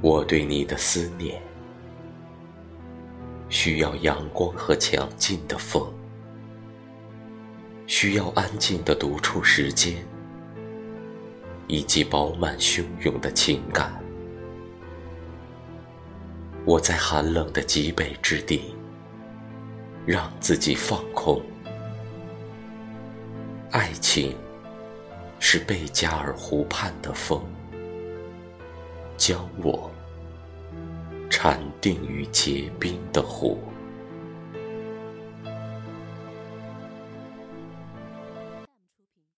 我对你的思念，需要阳光和强劲的风，需要安静的独处时间，以及饱满汹涌的情感。我在寒冷的极北之地，让自己放空。爱情是贝加尔湖畔的风。将我禅定于结冰的湖。